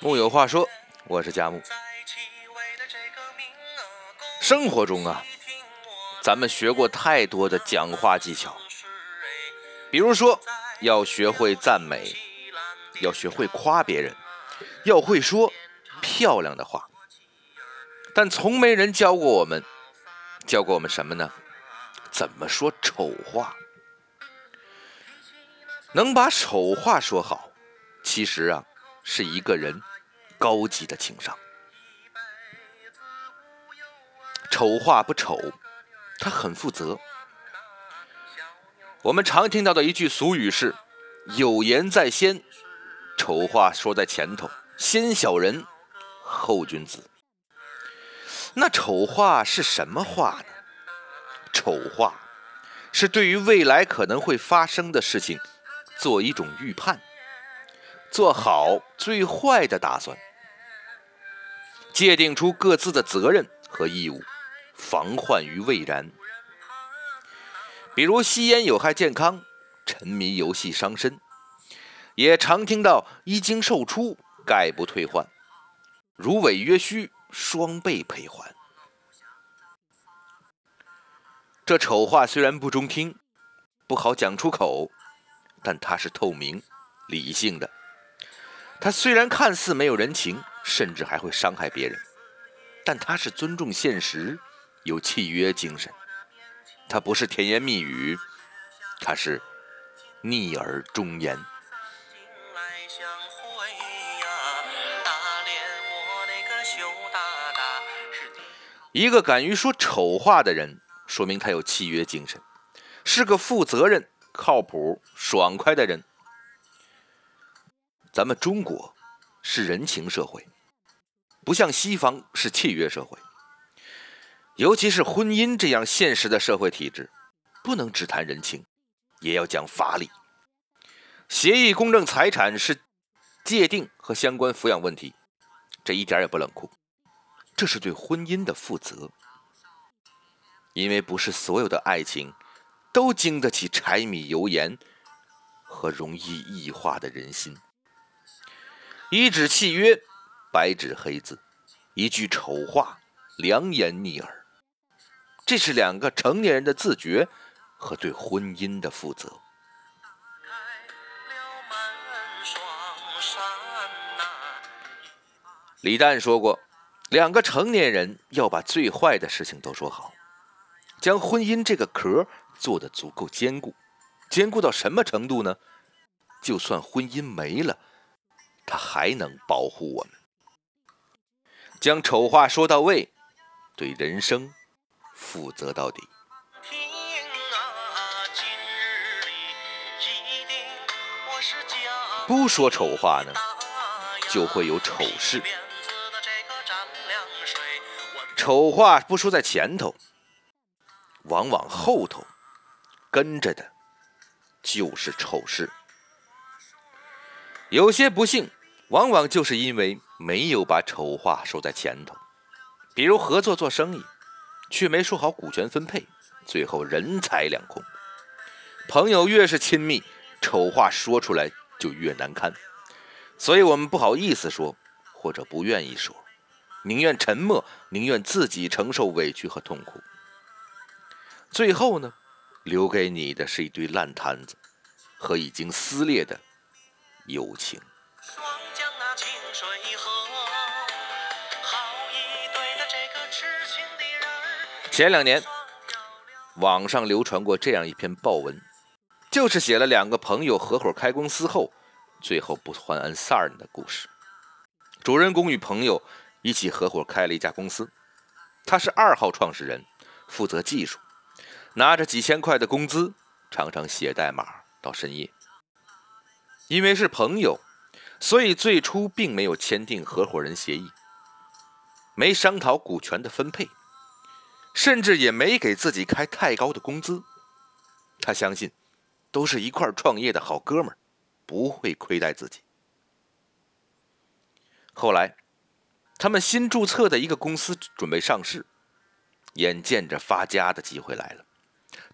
木有话说，我是佳木。生活中啊，咱们学过太多的讲话技巧，比如说要学会赞美，要学会夸别人，要会说漂亮的话，但从没人教过我们，教过我们什么呢？怎么说丑话？能把丑话说好，其实啊，是一个人高级的情商。丑话不丑，他很负责。我们常听到的一句俗语是“有言在先”，丑话说在前头，先小人，后君子。那丑话是什么话呢？丑话是对于未来可能会发生的事情。做一种预判，做好最坏的打算，界定出各自的责任和义务，防患于未然。比如吸烟有害健康，沉迷游戏伤身，也常听到一经售出概不退换，如违约需双倍赔还。这丑话虽然不中听，不好讲出口。但他是透明、理性的。他虽然看似没有人情，甚至还会伤害别人，但他是尊重现实、有契约精神。他不是甜言蜜语，他是逆耳忠言。一个敢于说丑话的人，说明他有契约精神，是个负责任。靠谱、爽快的人，咱们中国是人情社会，不像西方是契约社会。尤其是婚姻这样现实的社会体制，不能只谈人情，也要讲法理。协议公证财产是界定和相关抚养问题，这一点也不冷酷，这是对婚姻的负责。因为不是所有的爱情。都经得起柴米油盐和容易异化的人心。一纸契约，白纸黑字；一句丑话，良言逆耳。这是两个成年人的自觉和对婚姻的负责。李诞说过，两个成年人要把最坏的事情都说好，将婚姻这个壳。做的足够坚固，坚固到什么程度呢？就算婚姻没了，它还能保护我们。将丑话说到位，对人生负责到底。不说丑话呢，就会有丑事。丑话不说在前头，往往后头。跟着的，就是丑事。有些不幸，往往就是因为没有把丑话说在前头。比如合作做生意，却没说好股权分配，最后人财两空。朋友越是亲密，丑话说出来就越难堪。所以我们不好意思说，或者不愿意说，宁愿沉默，宁愿自己承受委屈和痛苦。最后呢？留给你的是一堆烂摊子和已经撕裂的友情。前两年，网上流传过这样一篇报文，就是写了两个朋友合伙开公司后，最后不欢而散的故事。主人公与朋友一起合伙开了一家公司，他是二号创始人，负责技术。拿着几千块的工资，常常写代码到深夜。因为是朋友，所以最初并没有签订合伙人协议，没商讨股权的分配，甚至也没给自己开太高的工资。他相信，都是一块创业的好哥们儿，不会亏待自己。后来，他们新注册的一个公司准备上市，眼见着发家的机会来了。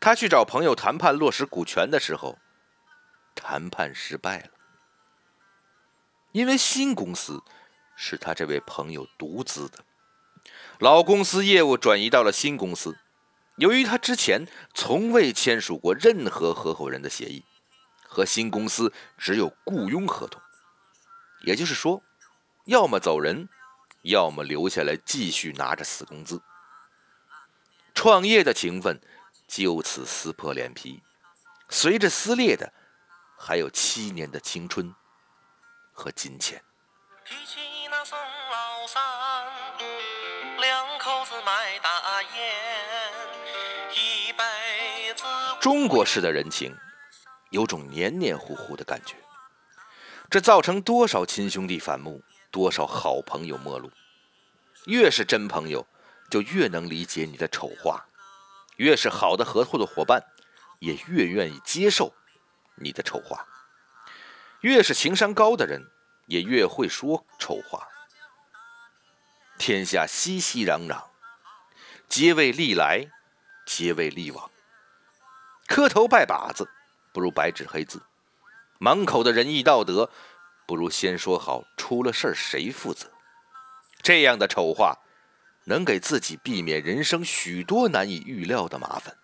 他去找朋友谈判落实股权的时候，谈判失败了，因为新公司是他这位朋友独资的，老公司业务转移到了新公司。由于他之前从未签署过任何合伙人的协议，和新公司只有雇佣合同，也就是说，要么走人，要么留下来继续拿着死工资。创业的情分就此撕破脸皮，随着撕裂的还有七年的青春和金钱。提起那宋老三两口子卖大烟。一辈子中国式的人情，有种黏黏糊糊的感觉，这造成多少亲兄弟反目，多少好朋友陌路。越是真朋友，就越能理解你的丑话；越是好的合作的伙伴，也越愿意接受你的丑话。越是情商高的人，也越会说丑话。天下熙熙攘攘，皆为利来，皆为利往。磕头拜把子，不如白纸黑字；满口的仁义道德，不如先说好出了事谁负责。这样的丑话，能给自己避免人生许多难以预料的麻烦。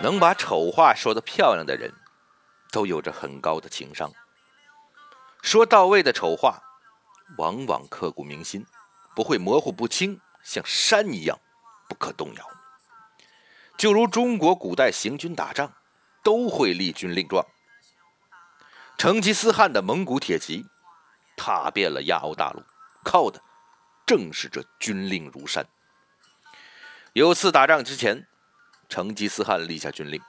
能把丑话说得漂亮的人，都有着很高的情商。说到位的丑话，往往刻骨铭心，不会模糊不清，像山一样不可动摇。就如中国古代行军打仗，都会立军令状。成吉思汗的蒙古铁骑踏遍了亚欧大陆，靠的正是这军令如山。有次打仗之前，成吉思汗立下军令：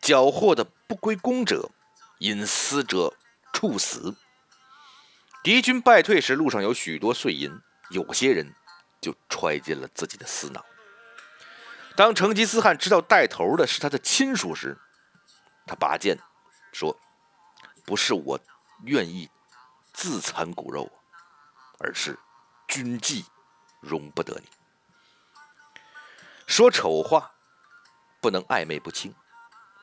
缴获的不归公者，因私者处死。敌军败退时，路上有许多碎银，有些人就揣进了自己的私囊。当成吉思汗知道带头的是他的亲属时，他拔剑说：“不是我愿意自残骨肉，而是军纪容不得你。说丑话不能暧昧不清，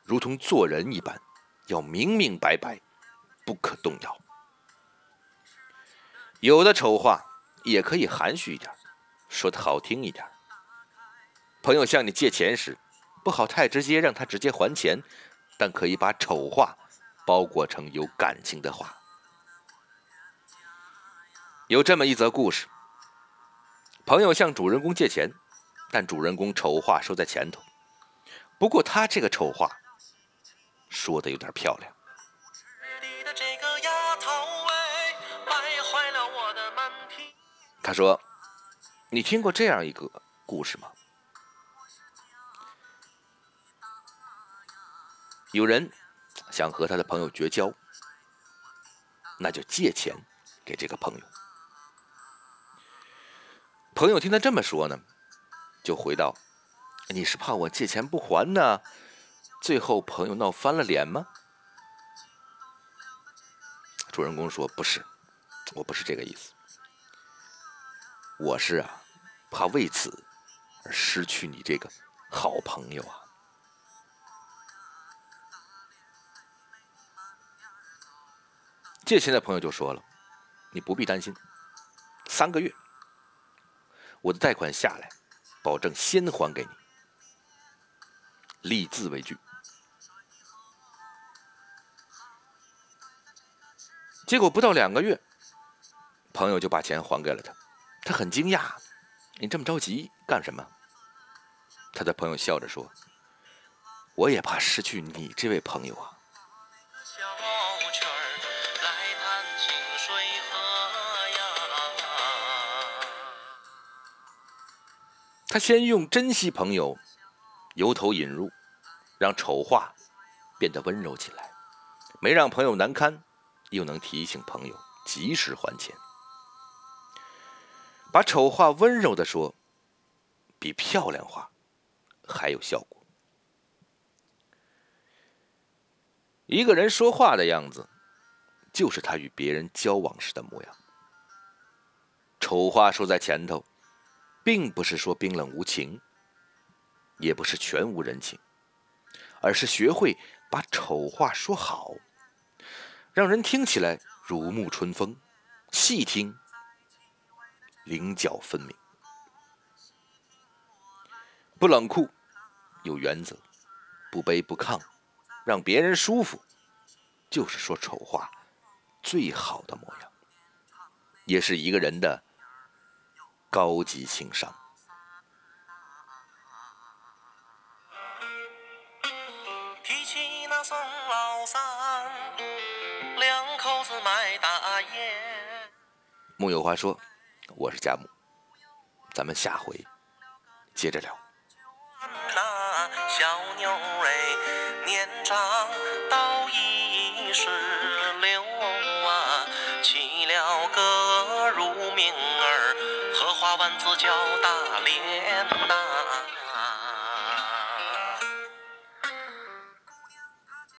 如同做人一般，要明明白白，不可动摇。”有的丑话也可以含蓄一点，说的好听一点。朋友向你借钱时，不好太直接让他直接还钱，但可以把丑话包裹成有感情的话。有这么一则故事：朋友向主人公借钱，但主人公丑话说在前头。不过他这个丑话说的有点漂亮。他说：“你听过这样一个故事吗？有人想和他的朋友绝交，那就借钱给这个朋友。朋友听他这么说呢，就回道：‘你是怕我借钱不还呢？最后朋友闹翻了脸吗？’主人公说：‘不是，我不是这个意思。’我是啊，怕为此而失去你这个好朋友啊。借钱的朋友就说了：“你不必担心，三个月，我的贷款下来，保证先还给你，立字为据。”结果不到两个月，朋友就把钱还给了他。他很惊讶，你这么着急干什么？他的朋友笑着说：“我也怕失去你这位朋友啊。”他先用珍惜朋友，由头引入，让丑话变得温柔起来，没让朋友难堪，又能提醒朋友及时还钱。把丑话温柔的说，比漂亮话还有效果。一个人说话的样子，就是他与别人交往时的模样。丑话说在前头，并不是说冰冷无情，也不是全无人情，而是学会把丑话说好，让人听起来如沐春风，细听棱角分明。不冷酷，有原则；不卑不亢，让别人舒服，就是说丑话最好的模样，也是一个人的高级情商。提起那宋老三，两口子卖大烟。木有话说，我是佳木，咱们下回接着聊。小妞儿年长到一十叫大脸。